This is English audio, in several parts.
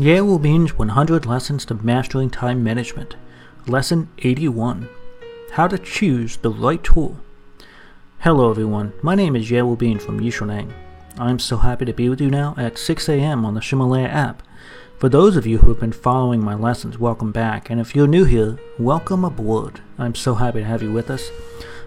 Ye Wubin 100 Lessons to Mastering Time Management. Lesson 81 How to Choose the Right Tool. Hello, everyone. My name is Ye Bin from Yishuneng. I'm so happy to be with you now at 6 a.m. on the Ximalaya app. For those of you who have been following my lessons, welcome back. And if you're new here, welcome aboard. I'm so happy to have you with us.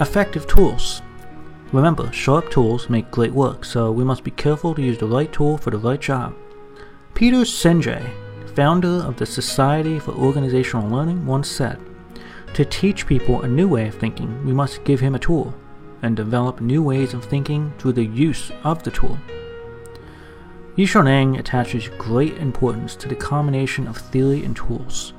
effective tools. Remember, sharp tools make great work, so we must be careful to use the right tool for the right job. Peter Senge, founder of the Society for Organizational Learning, once said, To teach people a new way of thinking, we must give him a tool and develop new ways of thinking through the use of the tool. Yishuneng attaches great importance to the combination of theory and tools.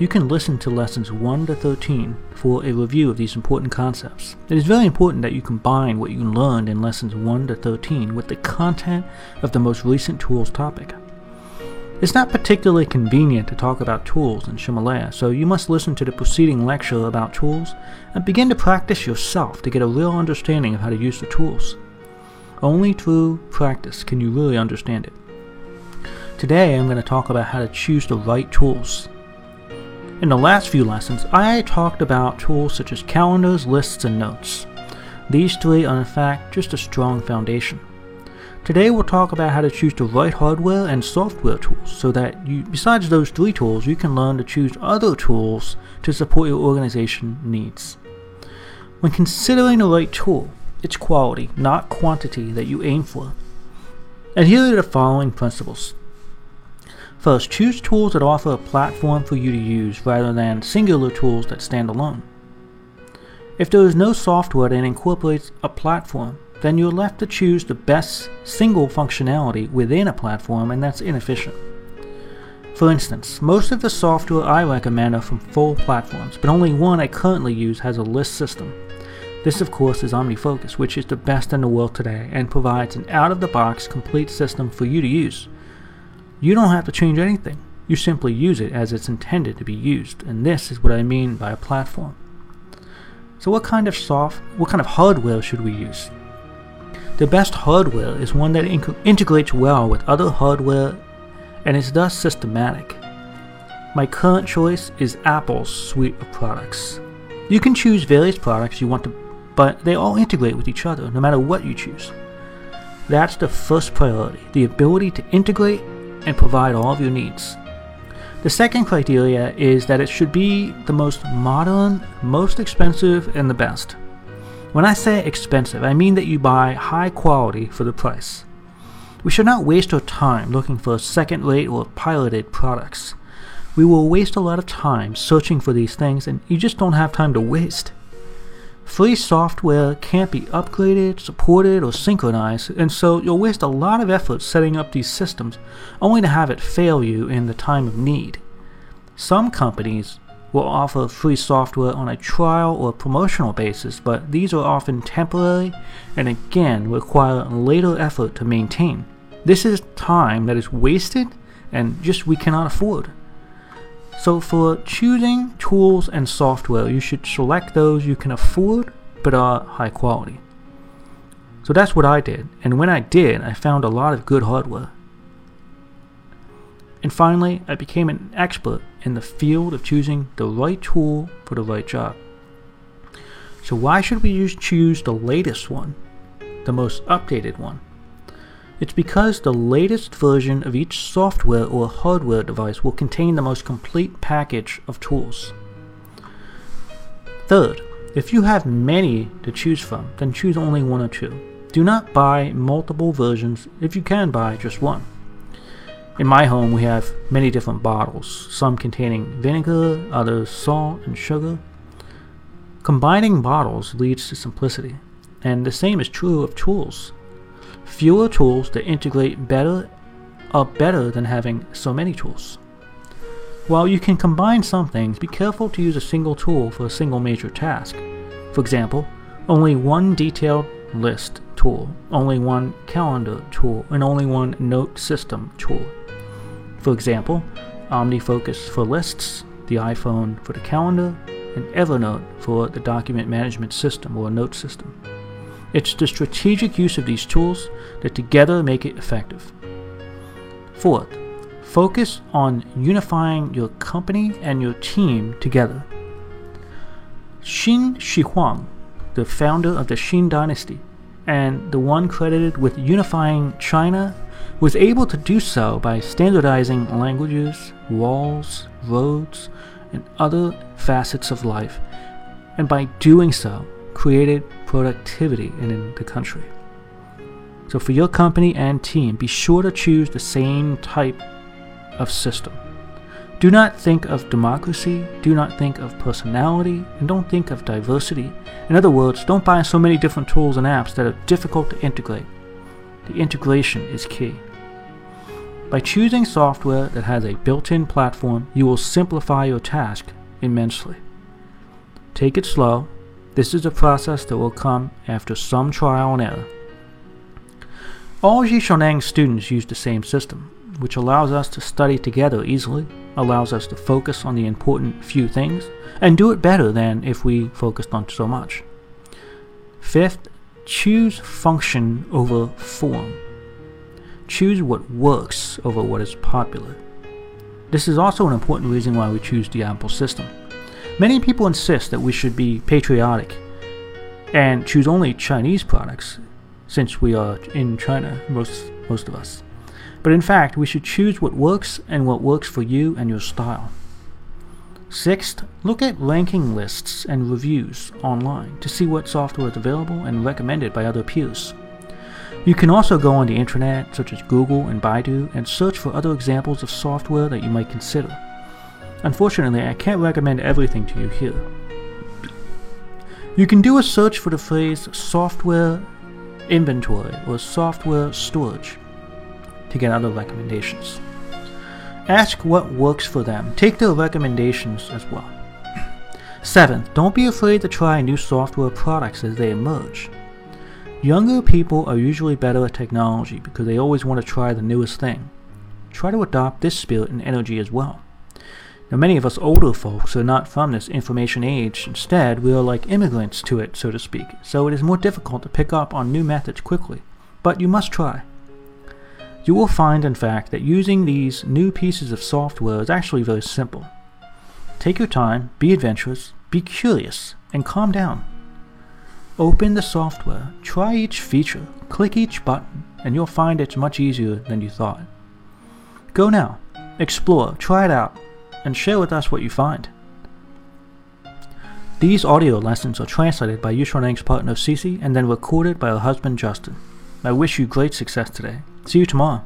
You can listen to lessons 1 to 13 for a review of these important concepts. It is very important that you combine what you learned in lessons 1 to 13 with the content of the most recent tools topic. It's not particularly convenient to talk about tools in Ximalaya, so you must listen to the preceding lecture about tools and begin to practice yourself to get a real understanding of how to use the tools. Only through practice can you really understand it. Today I'm going to talk about how to choose the right tools. In the last few lessons, I talked about tools such as calendars, lists, and notes. These three are in fact just a strong foundation. Today we'll talk about how to choose the right hardware and software tools so that you, besides those three tools, you can learn to choose other tools to support your organization needs. When considering the right tool, it's quality, not quantity, that you aim for. Adhere to the following principles. First, choose tools that offer a platform for you to use rather than singular tools that stand alone. If there is no software that incorporates a platform, then you're left to choose the best single functionality within a platform, and that's inefficient. For instance, most of the software I recommend are from full platforms, but only one I currently use has a list system. This, of course, is OmniFocus, which is the best in the world today and provides an out of the box complete system for you to use. You don't have to change anything. You simply use it as it's intended to be used, and this is what I mean by a platform. So what kind of soft, what kind of hardware should we use? The best hardware is one that inc- integrates well with other hardware and is thus systematic. My current choice is Apple's suite of products. You can choose various products you want to, but they all integrate with each other no matter what you choose. That's the first priority the ability to integrate and provide all of your needs. The second criteria is that it should be the most modern, most expensive, and the best. When I say expensive, I mean that you buy high quality for the price. We should not waste our time looking for second rate or piloted products. We will waste a lot of time searching for these things, and you just don't have time to waste. Free software can't be upgraded, supported, or synchronized, and so you'll waste a lot of effort setting up these systems only to have it fail you in the time of need. Some companies will offer free software on a trial or promotional basis, but these are often temporary and again require later effort to maintain. This is time that is wasted and just we cannot afford. So, for choosing tools and software, you should select those you can afford but are high quality. So that's what I did, and when I did, I found a lot of good hardware. And finally, I became an expert in the field of choosing the right tool for the right job. So, why should we choose the latest one, the most updated one? It's because the latest version of each software or hardware device will contain the most complete package of tools. Third, if you have many to choose from, then choose only one or two. Do not buy multiple versions if you can buy just one. In my home, we have many different bottles, some containing vinegar, others salt and sugar. Combining bottles leads to simplicity, and the same is true of tools. Fewer tools that integrate better are better than having so many tools. While you can combine some things, be careful to use a single tool for a single major task. For example, only one detailed list tool, only one calendar tool, and only one note system tool. For example, OmniFocus for lists, the iPhone for the calendar, and Evernote for the document management system or note system. It's the strategic use of these tools that together make it effective. Fourth, focus on unifying your company and your team together. Qin Shi Huang, the founder of the Qin dynasty, and the one credited with unifying China, was able to do so by standardizing languages, walls, roads, and other facets of life, and by doing so, created productivity in the country. So, for your company and team, be sure to choose the same type of system. Do not think of democracy, do not think of personality, and don't think of diversity. In other words, don't buy so many different tools and apps that are difficult to integrate. The integration is key. By choosing software that has a built in platform, you will simplify your task immensely. Take it slow. This is a process that will come after some trial and error. All Yishuneng students use the same system, which allows us to study together easily, allows us to focus on the important few things, and do it better than if we focused on so much. Fifth, choose function over form. Choose what works over what is popular. This is also an important reason why we choose the Apple system. Many people insist that we should be patriotic and choose only Chinese products, since we are in China, most, most of us. But in fact, we should choose what works and what works for you and your style. Sixth, look at ranking lists and reviews online to see what software is available and recommended by other peers. You can also go on the internet, such as Google and Baidu, and search for other examples of software that you might consider. Unfortunately, I can't recommend everything to you here. You can do a search for the phrase software inventory or software storage to get other recommendations. Ask what works for them. Take their recommendations as well. Seventh, don't be afraid to try new software products as they emerge. Younger people are usually better at technology because they always want to try the newest thing. Try to adopt this spirit and energy as well. Now, many of us older folks are not from this information age. Instead, we are like immigrants to it, so to speak, so it is more difficult to pick up on new methods quickly. But you must try. You will find, in fact, that using these new pieces of software is actually very simple. Take your time, be adventurous, be curious, and calm down. Open the software, try each feature, click each button, and you'll find it's much easier than you thought. Go now, explore, try it out, and share with us what you find. These audio lessons are translated by Yishuneng's partner Cece and then recorded by her husband Justin. I wish you great success today. See you tomorrow.